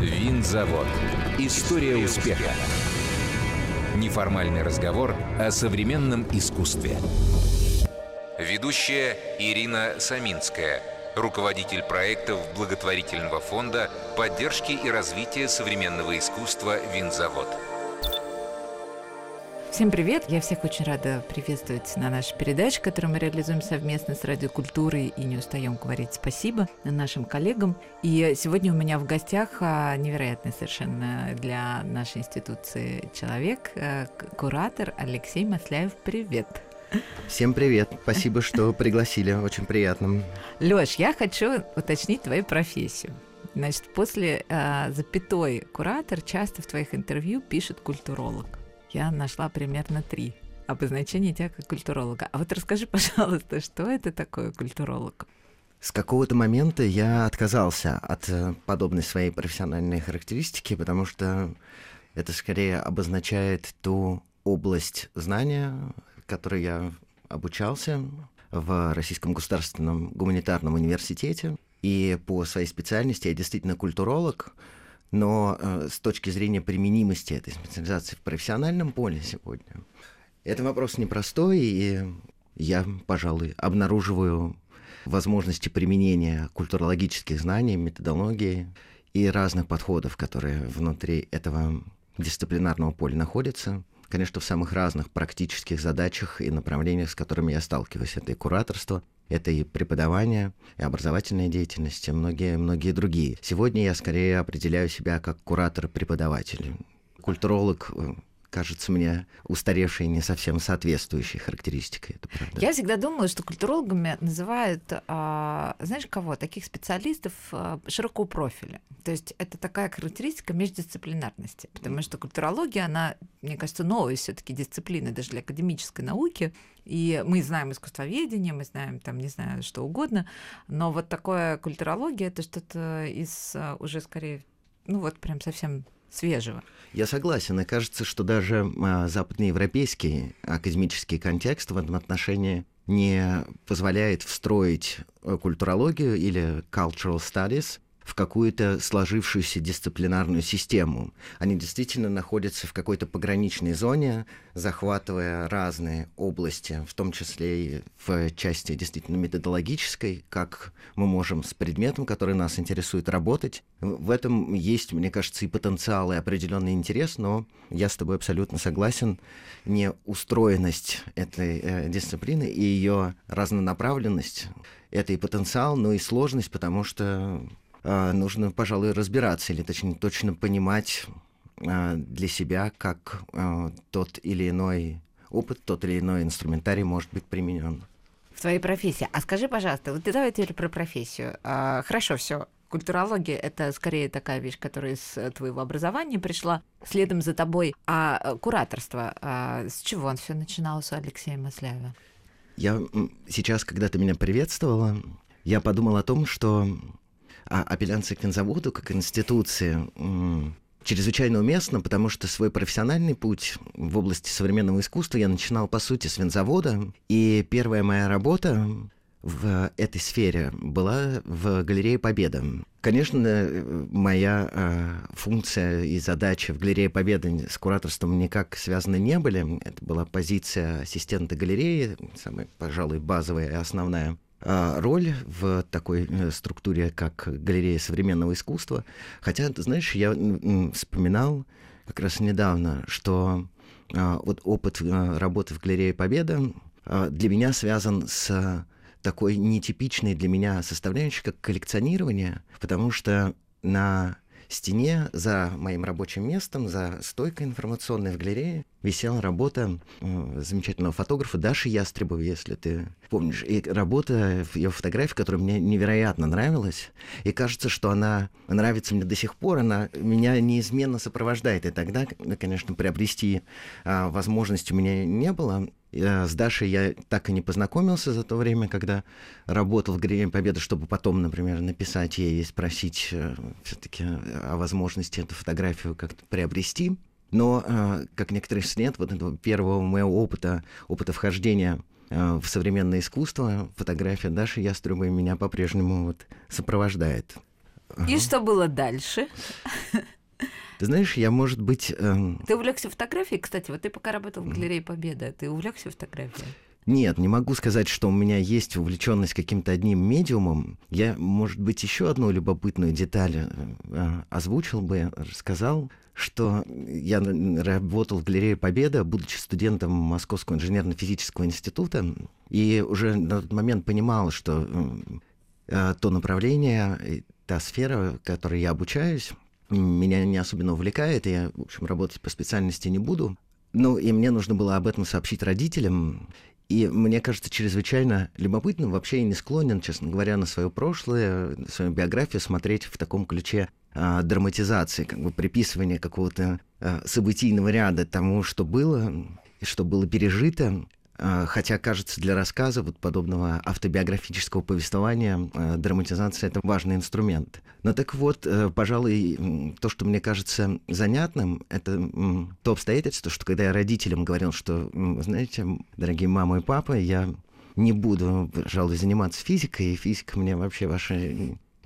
Винзавод. История успеха. Неформальный разговор о современном искусстве. Ведущая Ирина Саминская, руководитель проектов благотворительного фонда поддержки и развития современного искусства «Винзавод». Всем привет! Я всех очень рада приветствовать на нашей передаче, которую мы реализуем совместно с Радиокультурой и не устаем говорить спасибо нашим коллегам. И сегодня у меня в гостях а, невероятный совершенно для нашей институции человек, а, куратор Алексей Масляев. Привет! Всем привет. Спасибо, что пригласили. Очень приятно. Лёш, я хочу уточнить твою профессию. Значит, после э, запятой куратор часто в твоих интервью пишет культуролог я нашла примерно три обозначения тебя как культуролога. А вот расскажи, пожалуйста, что это такое культуролог? С какого-то момента я отказался от э, подобной своей профессиональной характеристики, потому что это скорее обозначает ту область знания, которой я обучался в Российском государственном гуманитарном университете. И по своей специальности я действительно культуролог, но э, с точки зрения применимости этой специализации в профессиональном поле сегодня, это вопрос непростой, и я, пожалуй, обнаруживаю возможности применения культурологических знаний, методологии и разных подходов, которые внутри этого дисциплинарного поля находятся. Конечно, в самых разных практических задачах и направлениях, с которыми я сталкиваюсь. Это и кураторство, это и преподавание, и образовательная деятельность, и многие-многие другие. Сегодня я скорее определяю себя как куратор-преподаватель. Культуролог э, кажется мне устаревшей не совсем соответствующей характеристикой. Это правда. Я всегда думала, что культурологами называют, а, знаешь кого, таких специалистов а, широкого профиля. То есть это такая характеристика междисциплинарности, потому что культурология, она, мне кажется, новая все таки дисциплина даже для академической науки, и мы знаем искусствоведение, мы знаем там, не знаю, что угодно, но вот такое культурология — это что-то из а, уже скорее, ну вот прям совсем свежего. Я согласен, и кажется, что даже а, западноевропейский академический контекст в этом отношении не позволяет встроить э, культурологию или cultural studies в какую-то сложившуюся дисциплинарную систему. Они действительно находятся в какой-то пограничной зоне, захватывая разные области, в том числе и в части действительно методологической, как мы можем с предметом, который нас интересует, работать. В этом есть, мне кажется, и потенциал, и определенный интерес, но я с тобой абсолютно согласен. Не устроенность этой э, дисциплины и ее разнонаправленность — это и потенциал, но и сложность, потому что нужно, пожалуй, разбираться, или точнее точно понимать а, для себя, как а, тот или иной опыт, тот или иной инструментарий может быть применен. В твоей профессии. А скажи, пожалуйста, вот давай теперь про профессию. А, хорошо, все. Культурология — это скорее такая вещь, которая из твоего образования пришла следом за тобой. А кураторство, а с чего он все начиналось у Алексея Масляева? Я сейчас, когда ты меня приветствовала, я подумал о том, что а апелляция к винзаводу как институции чрезвычайно уместно, потому что свой профессиональный путь в области современного искусства я начинал, по сути, с винзавода. И первая моя работа в этой сфере была в галерее Победа. Конечно, моя э, функция и задача в галерее Победы с кураторством никак связаны не были. Это была позиция ассистента галереи, самая, пожалуй, базовая и основная. А, роль в такой э, структуре, как галерея современного искусства. Хотя, ты знаешь, я вспоминал как раз недавно, что а, вот опыт э, работы в галерее Победа для меня связан с такой нетипичной для меня составляющей, как коллекционирование, потому что на стене за моим рабочим местом, за стойкой информационной в галерее висела работа замечательного фотографа Даши Ястребовой, если ты помнишь. И работа, ее фотография, которая мне невероятно нравилась. И кажется, что она нравится мне до сих пор, она меня неизменно сопровождает. И тогда, конечно, приобрести а, возможность у меня не было. С Дашей я так и не познакомился за то время, когда работал в Галерее Победы, чтобы потом, например, написать ей и спросить э, все-таки о возможности эту фотографию как-то приобрести. Но, э, как некоторые нет, вот этого первого моего опыта, опыта вхождения э, в современное искусство, фотография Даши Ястребой меня по-прежнему вот сопровождает. И что было дальше? Ты знаешь, я, может быть... Эм... Ты увлекся фотографией, кстати, вот ты пока работал в галерее Победа, ты увлекся фотографией? Нет, не могу сказать, что у меня есть увлеченность каким-то одним медиумом. Я, может быть, еще одну любопытную деталь э, озвучил бы, рассказал, что я работал в галерее Победа, будучи студентом Московского инженерно-физического института, и уже на тот момент понимал, что э, то направление, та сфера, в которой я обучаюсь, меня не особенно увлекает, я, в общем, работать по специальности не буду. Ну, и мне нужно было об этом сообщить родителям. И мне кажется, чрезвычайно любопытным, вообще я не склонен, честно говоря, на свое прошлое, на свою биографию смотреть в таком ключе а, драматизации, как бы приписывания какого-то а, событийного ряда тому, что было, что было пережито. А, хотя, кажется, для рассказа вот подобного автобиографического повествования а, драматизация — это важный инструмент. Но так вот, э, пожалуй, то, что мне кажется занятным, это то обстоятельство, что когда я родителям говорил, что, знаете, дорогие мама и папа, я не буду, пожалуй, заниматься физикой, и физика мне вообще ваша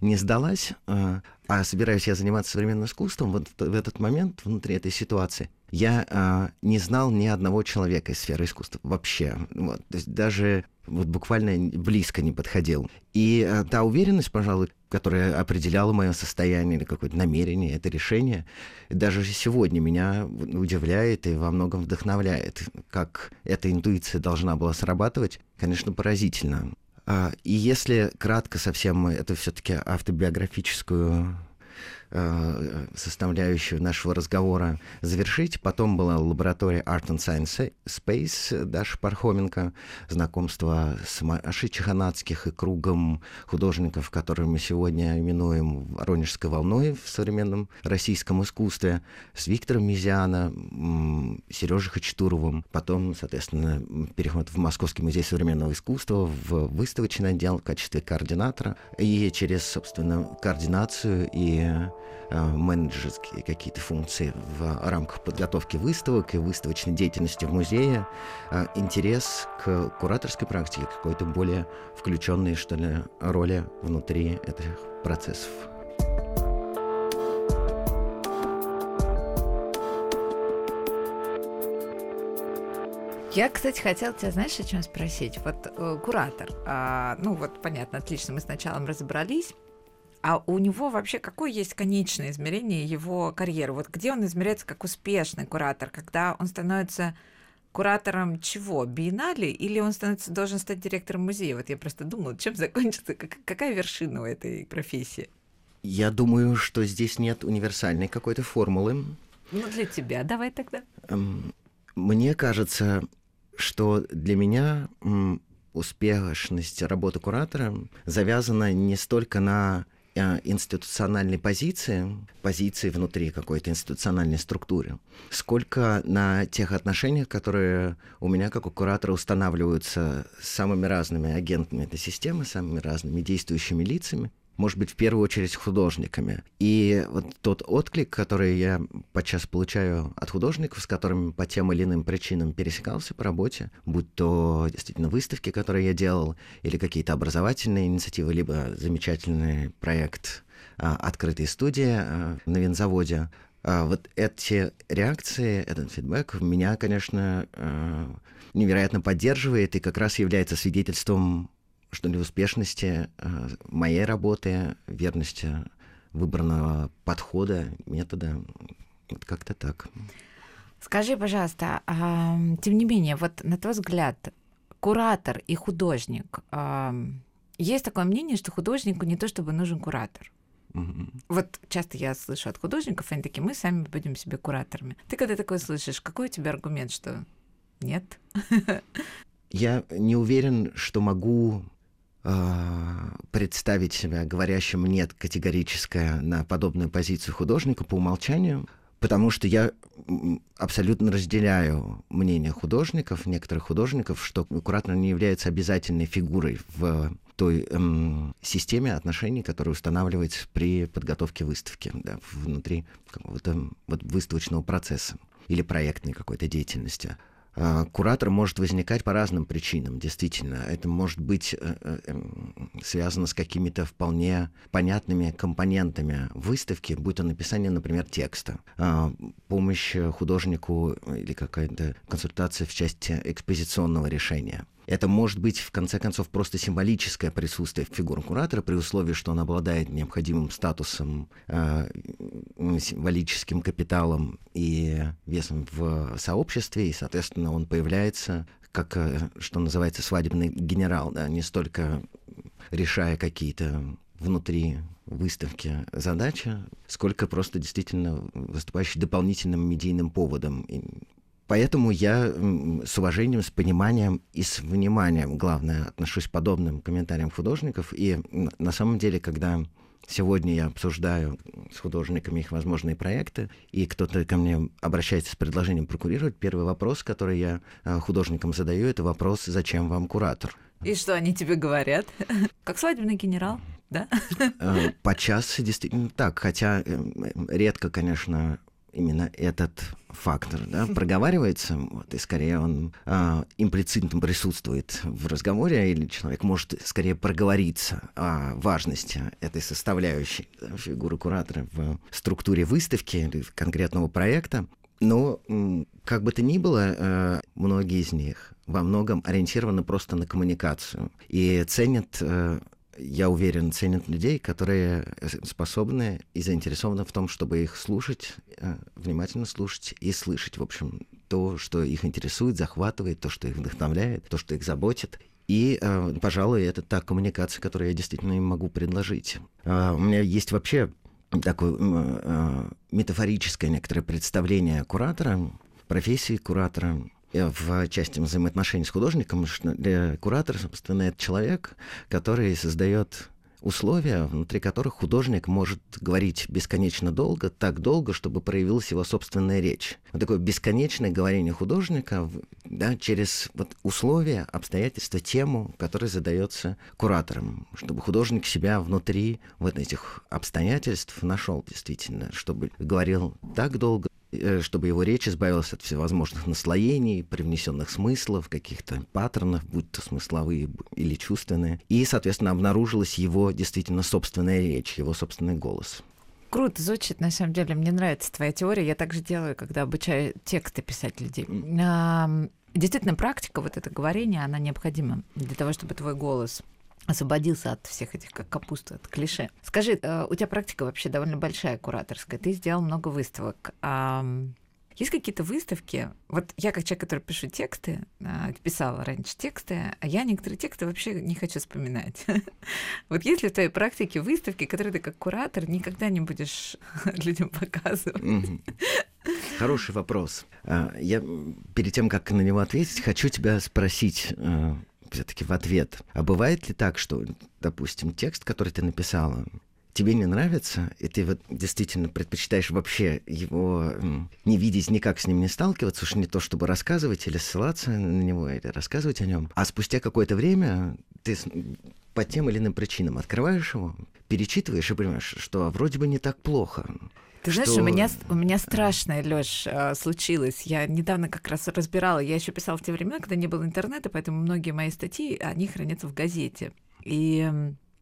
не сдалась, а собираюсь я заниматься современным искусством, вот в этот момент, внутри этой ситуации, я а, не знал ни одного человека из сферы искусства вообще. Вот, то есть даже вот буквально близко не подходил. И а, та уверенность, пожалуй, которая определяла мое состояние или какое-то намерение, это решение, даже сегодня меня удивляет и во многом вдохновляет. Как эта интуиция должна была срабатывать, конечно, поразительно. А, и если кратко совсем это все-таки автобиографическую Э, составляющую нашего разговора завершить. Потом была лаборатория Art and Science Space Даша Пархоменко, знакомство с Машей Чеханацких и кругом художников, которые мы сегодня именуем Воронежской волной в современном российском искусстве, с Виктором Мизиана, Сережей Хачатуровым. Потом, соответственно, переход в Московский музей современного искусства, в выставочный отдел в качестве координатора. И через, собственно, координацию и менеджерские какие-то функции в рамках подготовки выставок и выставочной деятельности в музее, э, интерес к кураторской практике, какой-то более включенной, что ли, роли внутри этих процессов. Я, кстати, хотела тебя, знаешь, о чем спросить? Вот э, куратор, э, ну вот понятно, отлично, мы с началом разобрались. А у него вообще какое есть конечное измерение его карьеры? Вот где он измеряется как успешный куратор? Когда он становится куратором чего? Биеннале? Или он становится, должен стать директором музея? Вот я просто думала, чем закончится, как, какая вершина у этой профессии? Я думаю, что здесь нет универсальной какой-то формулы. Ну, для тебя давай тогда. Эм, мне кажется, что для меня успешность работы куратора завязана не столько на институциональной позиции, позиции внутри какой-то институциональной структуры, сколько на тех отношениях, которые у меня как у куратора устанавливаются с самыми разными агентами этой системы, самыми разными действующими лицами, может быть, в первую очередь художниками. И вот тот отклик, который я подчас получаю от художников, с которыми по тем или иным причинам пересекался по работе, будь то действительно выставки, которые я делал, или какие-то образовательные инициативы, либо замечательный проект а, «Открытые студии» а, на винзаводе, а, вот эти реакции, этот фидбэк меня, конечно, невероятно поддерживает и как раз является свидетельством что ли, успешности э, моей работы, верности выбранного подхода, метода. Вот как-то так. Скажи, пожалуйста, а, тем не менее, вот на твой взгляд, куратор и художник, а, есть такое мнение, что художнику не то чтобы нужен куратор. Угу. Вот часто я слышу от художников, они такие, мы сами будем себе кураторами. Ты когда такое слышишь, какой у тебя аргумент, что нет? Я не уверен, что могу представить себя говорящим «нет» категорическое на подобную позицию художника по умолчанию, потому что я абсолютно разделяю мнение художников, некоторых художников, что куратор не является обязательной фигурой в той эм, системе отношений, которая устанавливается при подготовке выставки да, внутри какого-то вот, выставочного процесса или проектной какой-то деятельности. А, куратор может возникать по разным причинам, действительно. Это может быть э, э, эм, связано с какими-то вполне понятными компонентами выставки, будь то написание, например, текста, а, помощь художнику или какая-то консультация в части экспозиционного решения. Это может быть, в конце концов, просто символическое присутствие фигуры куратора при условии, что он обладает необходимым статусом, э, символическим капиталом и весом в сообществе, и, соответственно, он появляется как, э, что называется, свадебный генерал, да, не столько решая какие-то внутри выставки задачи, сколько просто действительно выступающий дополнительным медийным поводом Поэтому я с уважением, с пониманием и с вниманием, главное, отношусь к подобным комментариям художников. И на самом деле, когда сегодня я обсуждаю с художниками их возможные проекты, и кто-то ко мне обращается с предложением прокурировать, первый вопрос, который я э, художникам задаю, это вопрос, зачем вам куратор? И что они тебе говорят? Как свадебный генерал? Да? Э, по часу действительно так, хотя э, редко, конечно, именно этот фактор да, проговаривается, вот, и скорее он а, имплицитно присутствует в разговоре, или человек может скорее проговориться о важности этой составляющей да, фигуры куратора в структуре выставки или конкретного проекта. Но, как бы то ни было, э, многие из них во многом ориентированы просто на коммуникацию и ценят э, я уверен, ценят людей, которые способны и заинтересованы в том, чтобы их слушать, э, внимательно слушать и слышать, в общем, то, что их интересует, захватывает, то, что их вдохновляет, то, что их заботит. И, э, пожалуй, это та коммуникация, которую я действительно им могу предложить. Э, у меня есть вообще такое метафорическое некоторое представление куратора, профессии куратора, в части взаимоотношений с художником, что для куратора, собственно, это человек, который создает условия, внутри которых художник может говорить бесконечно долго, так долго, чтобы проявилась его собственная речь. Вот такое бесконечное говорение художника да, через вот условия, обстоятельства, тему, которая задается куратором, чтобы художник себя внутри вот этих обстоятельств нашел действительно, чтобы говорил так долго, Э, чтобы его речь избавилась от всевозможных наслоений, привнесенных смыслов, каких-то паттернов, будь то смысловые или чувственные. И, соответственно, обнаружилась его действительно собственная речь, его собственный голос. Круто звучит, на самом деле. Мне нравится твоя теория. Я также делаю, когда обучаю тексты писать людей. Действительно, практика, вот это говорение, она необходима для того, чтобы твой голос освободился от всех этих, как капуста, от клише. Скажи, э, у тебя практика вообще довольно большая кураторская, ты сделал много выставок. Есть какие-то выставки? Вот я как человек, который пишу тексты, э, писала раньше тексты, а я некоторые тексты вообще не хочу вспоминать. Вот есть ли в твоей практике выставки, которые ты как куратор никогда не будешь людям показывать? Хороший вопрос. А, я перед тем, как на него ответить, хочу тебя спросить, э, все-таки в ответ. А бывает ли так, что, допустим, текст, который ты написала, тебе не нравится, и ты вот действительно предпочитаешь вообще его не видеть, никак с ним не сталкиваться, уж не то, чтобы рассказывать или ссылаться на него, или рассказывать о нем, а спустя какое-то время ты по тем или иным причинам открываешь его, перечитываешь и понимаешь, что вроде бы не так плохо. Ты что... знаешь, у меня, у меня страшное, Лёш, а, случилось. Я недавно как раз разбирала, я еще писала в те времена, когда не было интернета, поэтому многие мои статьи, они хранятся в газете. И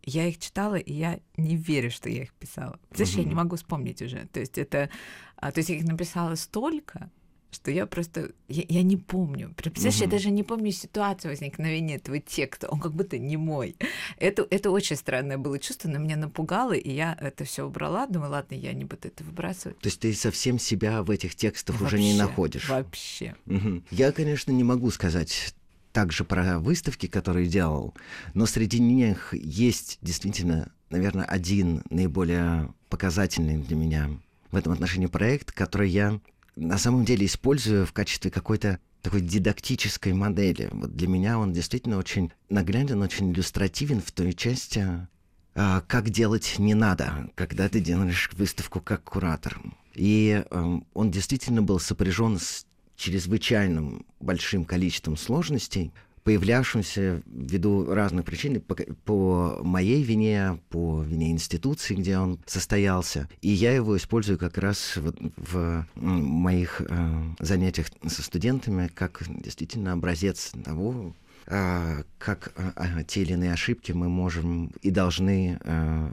я их читала, и я не верю, что я их писала. Знаешь, mm-hmm. я не могу вспомнить уже. То есть это... А, то есть я их написала столько, что я просто, я, я не помню. Представляешь, угу. я даже не помню ситуацию возникновения этого текста, он как будто не мой. Это, это очень странное было чувство, но меня напугало, и я это все убрала, думаю, ладно, я не буду это выбрасывать. То есть ты совсем себя в этих текстах вообще, уже не находишь? Вообще. Угу. Я, конечно, не могу сказать также про выставки, которые делал, но среди них есть действительно, наверное, один наиболее показательный для меня в этом отношении проект, который я на самом деле использую в качестве какой-то такой дидактической модели. Вот для меня он действительно очень нагляден, очень иллюстративен в той части, а, как делать не надо, когда ты делаешь выставку как куратор. И э, он действительно был сопряжен с чрезвычайным большим количеством сложностей, появлявшимся ввиду разных причин, по, по моей вине, по вине институции, где он состоялся. И я его использую как раз в, в моих э, занятиях со студентами как действительно образец того, как а, а, те или иные ошибки мы можем и должны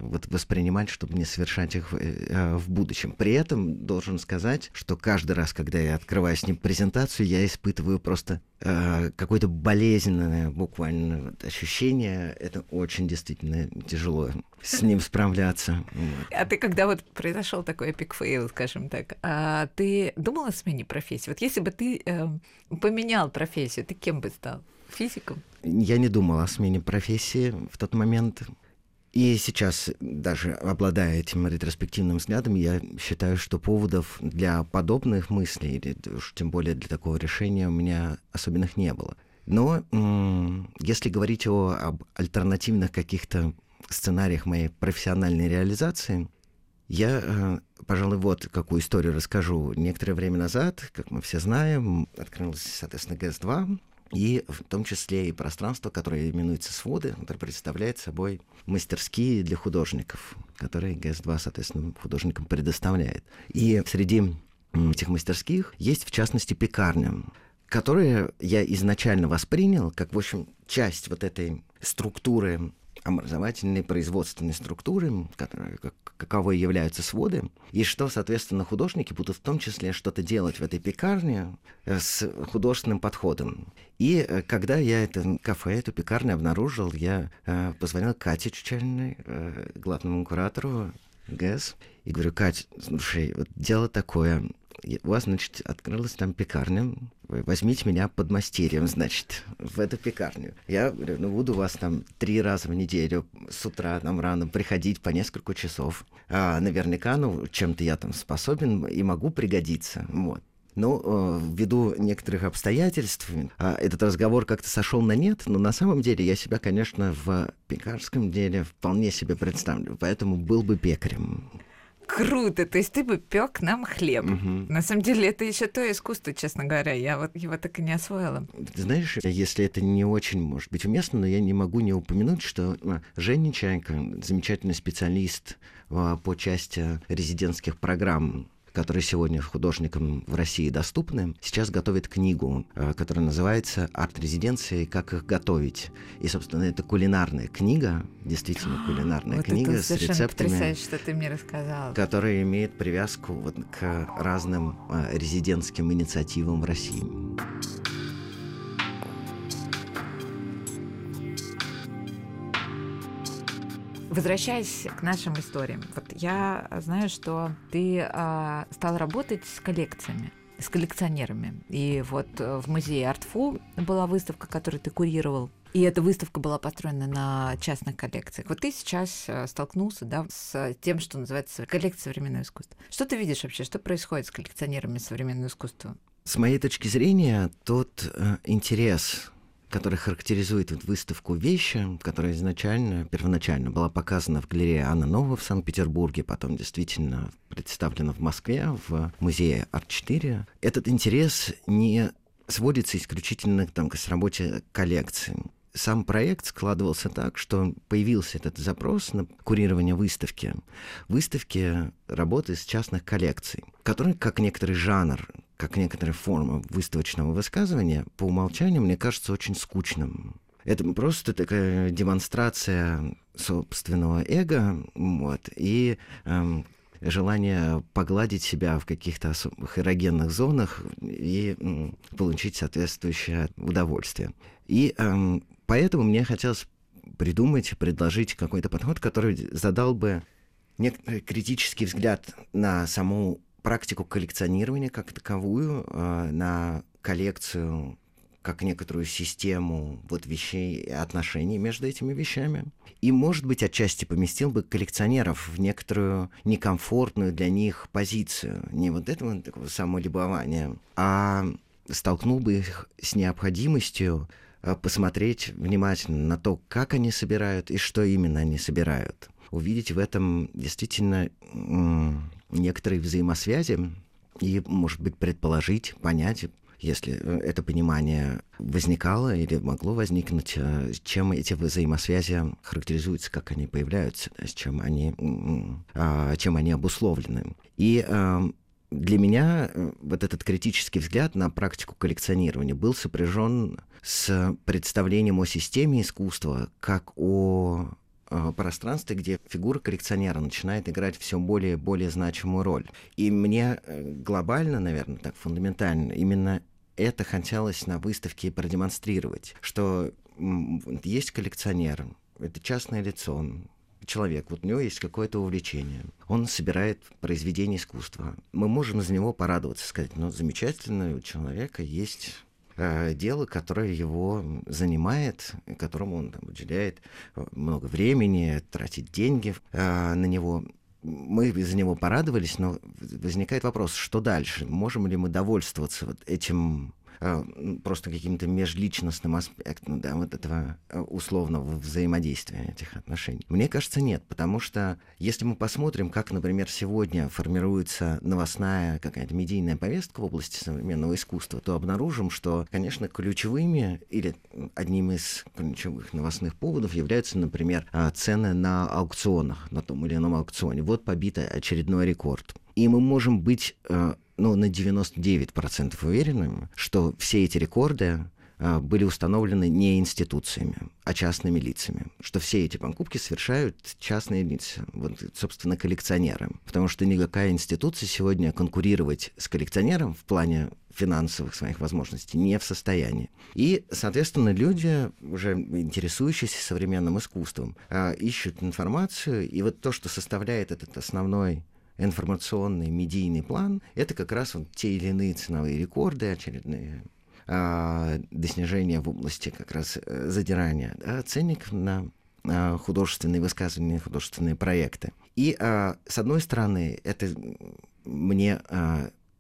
вот воспринимать, чтобы не совершать их э, в будущем. При этом должен сказать, что каждый раз, когда я открываю с ним презентацию, я испытываю просто какое-то болезненное буквально ощущение. Это очень действительно тяжело с ним справляться. А ты когда вот произошел такой epic fail, скажем так, а ты думал о смене профессии? Вот если бы ты э, поменял профессию, ты кем бы стал? Физиком? Я не думал о смене профессии в тот момент. И сейчас, даже обладая этим ретроспективным взглядом, я считаю, что поводов для подобных мыслей, или уж тем более для такого решения, у меня особенных не было. Но если говорить о, об альтернативных каких-то сценариях моей профессиональной реализации, я, э, пожалуй, вот какую историю расскажу. Некоторое время назад, как мы все знаем, открылась, соответственно, ГЭС-2, и в том числе и пространство, которое именуется своды, которое представляет собой мастерские для художников, которые ГС-2, соответственно, художникам предоставляет. И среди этих мастерских есть, в частности, пекарня, которую я изначально воспринял как, в общем, часть вот этой структуры образовательной производственной структуры, которые, как, каковой являются своды, и что, соответственно, художники будут в том числе что-то делать в этой пекарне э, с художественным подходом. И э, когда я это кафе, эту пекарню обнаружил, я э, позвонил Кате Чучельной, э, главному куратору ГЭС, и говорю, Кать, слушай, вот дело такое, у вас, значит, открылась там пекарня, возьмите меня под мастерьем, значит, в эту пекарню. Я говорю, ну, буду вас там три раза в неделю с утра там рано приходить по несколько часов. А, наверняка, ну, чем-то я там способен и могу пригодиться, вот. Но э, ввиду некоторых обстоятельств э, этот разговор как-то сошел на нет, но на самом деле я себя, конечно, в пекарском деле вполне себе представлю, поэтому был бы пекарем. Круто, то есть ты бы пек нам хлеб. Угу. На самом деле это еще то искусство, честно говоря. Я вот его так и не освоила. Ты знаешь, если это не очень может быть уместно, но я не могу не упомянуть, что а, Женя Чайка, замечательный специалист а, по части резидентских программ которые сегодня художникам в России доступны, сейчас готовит книгу, э, которая называется «Арт-резиденции. Как их готовить». И, собственно, это кулинарная книга, действительно кулинарная вот книга с рецептами, что ты мне рассказал. которая имеет привязку вот к разным э, резидентским инициативам в России. Возвращаясь к нашим историям, вот я знаю, что ты а, стал работать с коллекциями с коллекционерами. И вот э, в музее Артфу была выставка, которую ты курировал. И эта выставка была построена на частных коллекциях. Вот ты сейчас э, столкнулся да, с тем, что называется коллекция современного искусства. Что ты видишь вообще? Что происходит с коллекционерами современного искусства? С моей точки зрения, тот э, интерес который характеризует вот выставку вещи, которая изначально, первоначально была показана в галерее Анна Нова в Санкт-Петербурге, потом действительно представлена в Москве в музее Арт-4. Этот интерес не сводится исключительно там, к работе коллекции сам проект складывался так, что появился этот запрос на курирование выставки. Выставки работы из частных коллекций, которые, как некоторый жанр, как некоторая форма выставочного высказывания, по умолчанию, мне кажется, очень скучным. Это просто такая демонстрация собственного эго, вот, и эм, желание погладить себя в каких-то особых эрогенных зонах и м, получить соответствующее удовольствие. И эм, Поэтому мне хотелось придумать, предложить какой-то подход, который задал бы некоторый критический взгляд на саму практику коллекционирования как таковую, э, на коллекцию как некоторую систему вот вещей и отношений между этими вещами. И, может быть, отчасти поместил бы коллекционеров в некоторую некомфортную для них позицию. Не вот этого такого самолюбования, а столкнул бы их с необходимостью Э, посмотреть внимательно на то, как они собирают и что именно они собирают. Увидеть в этом действительно некоторые взаимосвязи и, может быть, предположить, понять, если э, это понимание возникало или могло возникнуть, э, чем эти взаимосвязи характеризуются, как они появляются, с чем они, а, чем они обусловлены. И эм, для меня э, вот этот критический взгляд на практику коллекционирования был сопряжен с представлением о системе искусства как о э, пространстве, где фигура коллекционера начинает играть все более и более значимую роль. И мне э, глобально, наверное, так фундаментально, именно это хотелось на выставке продемонстрировать, что есть коллекционер, это частное лицо, он человек, вот у него есть какое-то увлечение, он собирает произведения искусства. Мы можем из него порадоваться, сказать, ну, замечательно, у человека есть э, дело, которое его занимает, которому он там, уделяет э, много времени, тратит деньги э, на него. Мы из-за него порадовались, но возникает вопрос, что дальше? Можем ли мы довольствоваться вот этим просто каким-то межличностным аспектом да, вот этого э, условного взаимодействия этих отношений? Мне кажется, нет, потому что если мы посмотрим, как, например, сегодня формируется новостная какая-то медийная повестка в области современного искусства, то обнаружим, что, конечно, ключевыми или одним из ключевых новостных поводов являются, например, э, цены на аукционах, на том или ином аукционе. Вот побитый очередной рекорд. И мы можем быть ну, на 99% уверенным, что все эти рекорды а, были установлены не институциями, а частными лицами. Что все эти покупки совершают частные лица, вот, собственно, коллекционеры. Потому что никакая институция сегодня конкурировать с коллекционером в плане финансовых своих возможностей не в состоянии. И, соответственно, люди, уже интересующиеся современным искусством, а, ищут информацию, и вот то, что составляет этот основной информационный медийный план, это как раз вот те или иные ценовые рекорды очередные, а, до снижения в области как раз э, задирания да, ценников на а, художественные высказывания, художественные проекты. И, а, с одной стороны, это мне,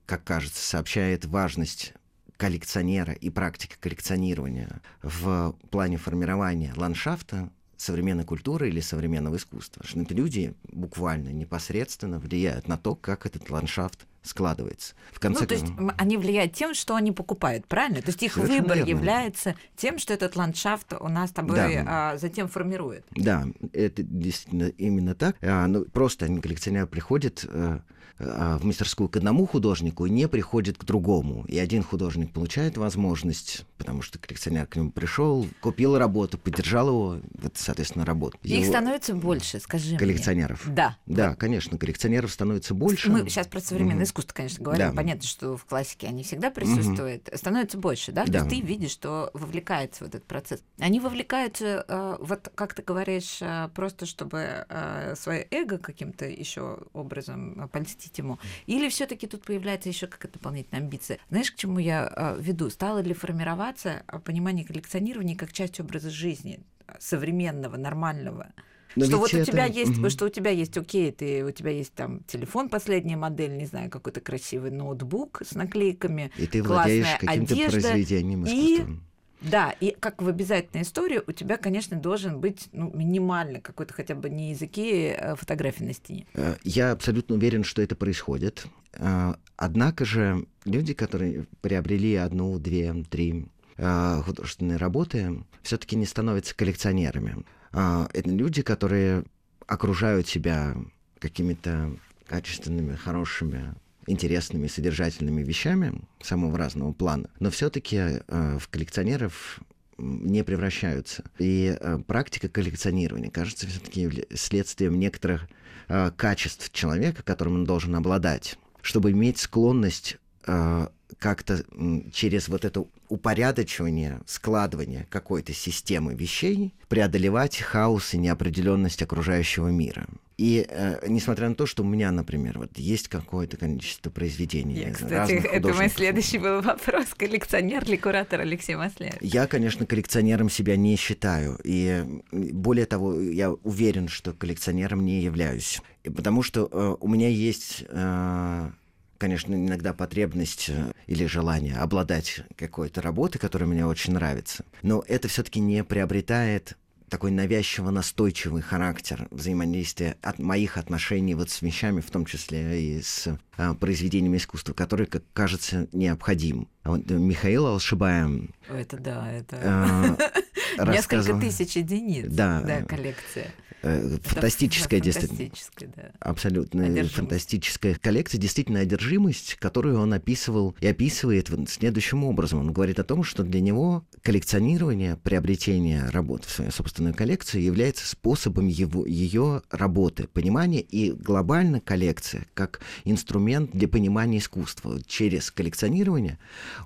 как кажется, сообщает важность коллекционера и практика коллекционирования в плане формирования ландшафта современной культуры или современного искусства. Что люди буквально непосредственно влияют на то, как этот ландшафт складывается. В конце ну, то есть они влияют тем, что они покупают, правильно? То есть их Совершенно выбор верно. является тем, что этот ландшафт у нас с тобой да. а, затем формирует. Да, это действительно именно так. А, ну, просто коллекционер приходит а, а, в мастерскую к одному художнику и не приходит к другому. И один художник получает возможность, потому что коллекционер к нему пришел, купил работу, поддержал его, вот, соответственно, работу. Их его... становится больше, скажи Коллекционеров. Мне. Да. Да, конечно, коллекционеров становится больше. Мы сейчас про современное mm-hmm. искусство, конечно, говорим. Да. Понятно, что в классике они всегда присутствуют. Mm-hmm. Становится больше, да? да? То есть ты видишь, что вовлекается в этот процесс. Они вовлекаются, э, вот как ты говоришь, э, просто чтобы э, свое эго каким-то еще образом польстить отомстить ему? Или все-таки тут появляется еще какая-то дополнительная амбиция? Знаешь, к чему я э, веду? Стало ли формироваться а, понимание коллекционирования как часть образа жизни современного, нормального? Но что вот это... у тебя есть, угу. что у тебя есть, окей, ты, у тебя есть там телефон последняя модель, не знаю, какой-то красивый ноутбук с наклейками, и ты владеешь каким-то произведением искусства. И да, и как в обязательной истории у тебя, конечно, должен быть ну, минимально какой-то хотя бы не языки а фотографии на стене. Э, я абсолютно уверен, что это происходит. Э, однако же люди, которые приобрели одну, две, три э, художественные работы, все-таки не становятся коллекционерами. Это люди, которые окружают себя какими-то качественными, хорошими интересными, содержательными вещами самого разного плана, но все-таки э, в коллекционеров не превращаются. И э, практика коллекционирования кажется все-таки следствием некоторых э, качеств человека, которым он должен обладать, чтобы иметь склонность э, как-то через вот это упорядочивание, складывание какой-то системы вещей преодолевать хаос и неопределенность окружающего мира. И э, несмотря на то, что у меня, например, вот есть какое-то количество произведений. Я, кстати, это мой следующий был вопрос. Коллекционер ли куратор Алексей Маслев? Я, конечно, коллекционером себя не считаю. И более того, я уверен, что коллекционером не являюсь. Потому что э, у меня есть... Э, конечно, иногда потребность э, или желание обладать какой-то работой, которая мне очень нравится. Но это все-таки не приобретает такой навязчиво настойчивый характер взаимодействия от моих отношений вот с вещами, в том числе и с а, произведениями искусства, который, как кажется, необходим. А вот Михаил Алшибаем... Это да, это... А, Несколько тысяч единиц, да, да коллекция. Э, фантастическая, действительно. Да. Абсолютно одержимость. фантастическая коллекция, действительно одержимость, которую он описывал и описывает следующим образом. Он говорит о том, что для него коллекционирование, приобретение работ в свою собственную коллекцию является способом его, ее работы, понимания и глобально коллекция как инструмент для понимания искусства. Через коллекционирование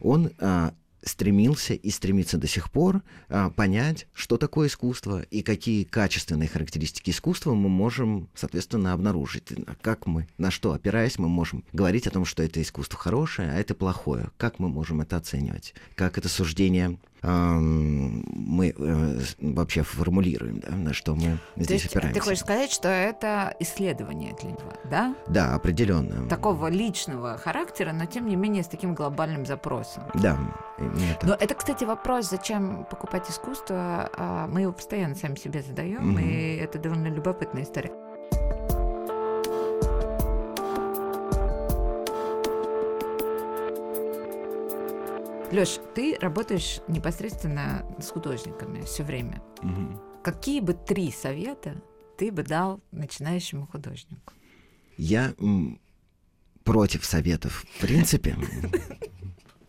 он а, стремился и стремится до сих пор а, понять, что такое искусство и какие качественные характеристики искусства мы можем, соответственно, обнаружить. Как мы, на что опираясь, мы можем говорить о том, что это искусство хорошее, а это плохое. Как мы можем это оценивать? Как это суждение мы э, вообще формулируем, да, на что мы То здесь есть опираемся. Ты хочешь сказать, что это исследование для него, да? Да, определенно. Такого личного характера, но тем не менее с таким глобальным запросом. Да. Это. Но это, кстати, вопрос, зачем покупать искусство, а, мы его постоянно сами себе задаем, угу. и это довольно любопытная история. Лёш, ты работаешь непосредственно с художниками все время. Угу. Какие бы три совета ты бы дал начинающему художнику? Я против советов, в принципе,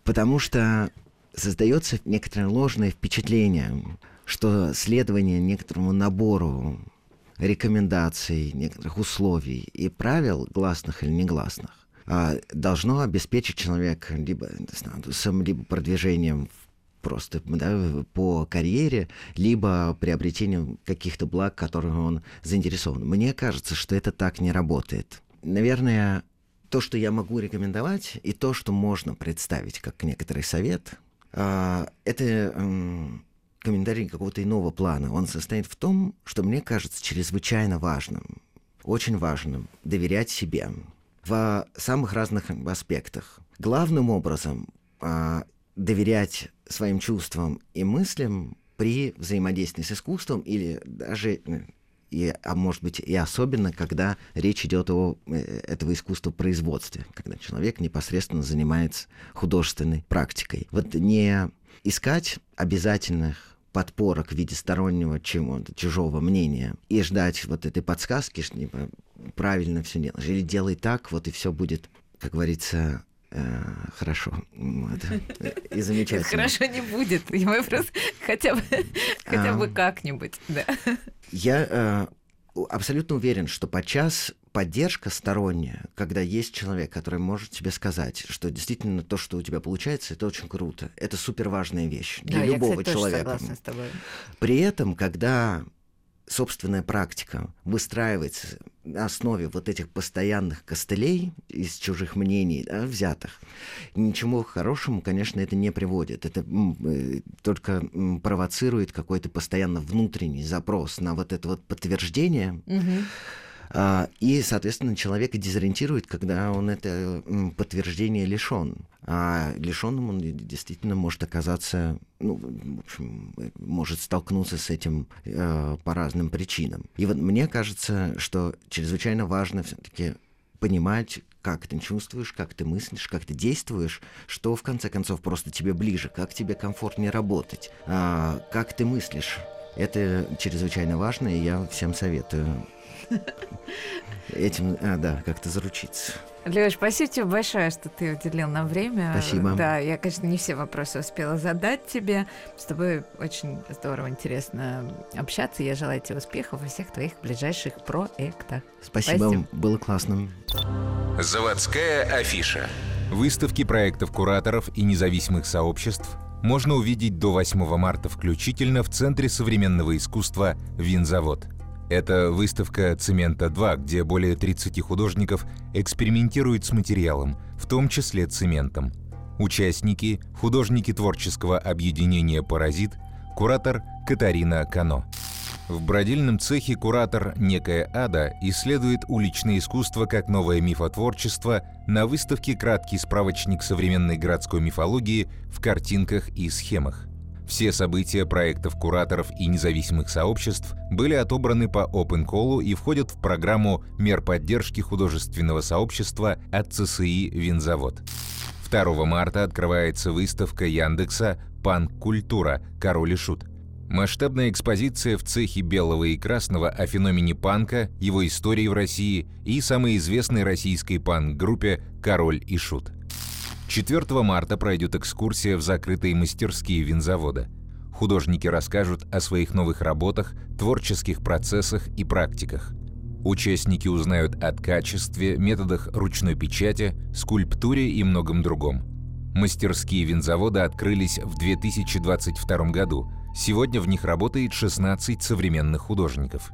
потому что создается некоторое ложное впечатление, что следование некоторому набору рекомендаций, некоторых условий и правил, гласных или негласных, должно обеспечить человека либо, знаю, либо продвижением просто да, по карьере, либо приобретением каких-то благ, которых он заинтересован. Мне кажется, что это так не работает. Наверное, то, что я могу рекомендовать, и то, что можно представить как некоторый совет, а, это комментарий какого-то иного плана. Он состоит в том, что мне кажется чрезвычайно важным, очень важным доверять себе, в самых разных аспектах. Главным образом а, доверять своим чувствам и мыслям при взаимодействии с искусством или даже и, а может быть и особенно, когда речь идет о э, этого искусства производстве, когда человек непосредственно занимается художественной практикой. Вот не искать обязательных подпорок в виде стороннего чего-то, чужого мнения, и ждать вот этой подсказки, что типа, правильно все делаешь, или делай так, вот и все будет, как говорится, э, хорошо вот, и замечательно. Хорошо не будет, понимаю, просто хотя бы, хотя бы как-нибудь, да. Я э, абсолютно уверен, что подчас поддержка сторонняя, когда есть человек, который может тебе сказать, что действительно то, что у тебя получается, это очень круто. Это супер важная вещь для да, любого я, кстати, человека. Тоже согласна с тобой. При этом, когда собственная практика выстраивается на основе вот этих постоянных костылей из чужих мнений, да, взятых, ничему хорошему, конечно, это не приводит. Это э, только провоцирует какой-то постоянно внутренний запрос на вот это вот подтверждение. Угу и, соответственно, человека дезориентирует, когда он это подтверждение лишен. А лишенным он действительно может оказаться, ну, в общем, может столкнуться с этим э, по разным причинам. И вот мне кажется, что чрезвычайно важно все-таки понимать, как ты чувствуешь, как ты мыслишь, как ты действуешь, что в конце концов просто тебе ближе, как тебе комфортнее работать, а, как ты мыслишь. Это чрезвычайно важно, и я всем советую этим, а, да, как-то заручиться. Леш, спасибо тебе большое, что ты уделил нам время. Спасибо. Да, я, конечно, не все вопросы успела задать тебе. С тобой очень здорово, интересно общаться. Я желаю тебе успехов во всех твоих ближайших проектах. Спасибо, Спасибо. было классно. Заводская афиша. Выставки проектов кураторов и независимых сообществ можно увидеть до 8 марта включительно в Центре современного искусства «Винзавод». Это выставка «Цемента-2», где более 30 художников экспериментируют с материалом, в том числе цементом. Участники – художники творческого объединения «Паразит», куратор Катарина Кано. В бродильном цехе куратор «Некая Ада» исследует уличное искусство как новое мифотворчество на выставке «Краткий справочник современной городской мифологии» в картинках и схемах. Все события проектов кураторов и независимых сообществ были отобраны по Open Call и входят в программу мер поддержки художественного сообщества от ЦСИ «Винзавод». 2 марта открывается выставка Яндекса «Панк-культура. Король и шут». Масштабная экспозиция в цехе белого и красного о феномене панка, его истории в России и самой известной российской панк-группе «Король и шут». 4 марта пройдет экскурсия в закрытые мастерские винзавода. Художники расскажут о своих новых работах, творческих процессах и практиках. Участники узнают о качестве, методах ручной печати, скульптуре и многом другом. Мастерские винзавода открылись в 2022 году. Сегодня в них работает 16 современных художников.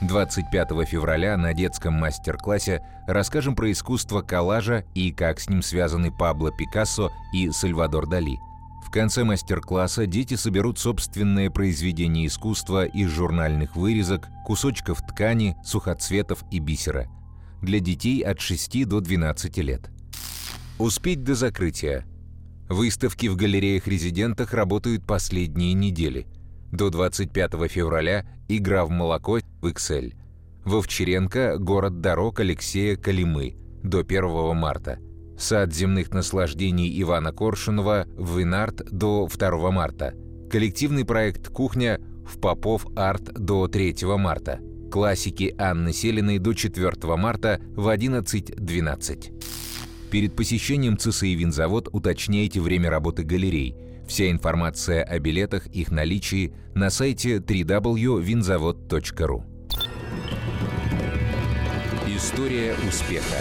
25 февраля на детском мастер-классе расскажем про искусство коллажа и как с ним связаны Пабло Пикассо и Сальвадор Дали. В конце мастер-класса дети соберут собственное произведение искусства из журнальных вырезок, кусочков ткани, сухоцветов и бисера. Для детей от 6 до 12 лет. Успеть до закрытия. Выставки в галереях-резидентах работают последние недели – до 25 февраля игра в молоко в Excel. В Овчаренко город дорог Алексея Калимы до 1 марта. Сад земных наслаждений Ивана Коршунова в Винарт до 2 марта. Коллективный проект «Кухня» в Попов Арт до 3 марта. Классики Анны Селиной до 4 марта в 11.12. Перед посещением ЦСИ «Винзавод» уточняйте время работы галерей – Вся информация о билетах, их наличии на сайте www.vinzavod.ru. История успеха.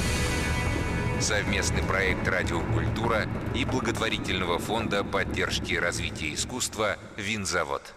Совместный проект «Радиокультура» и благотворительного фонда поддержки развития искусства «Винзавод».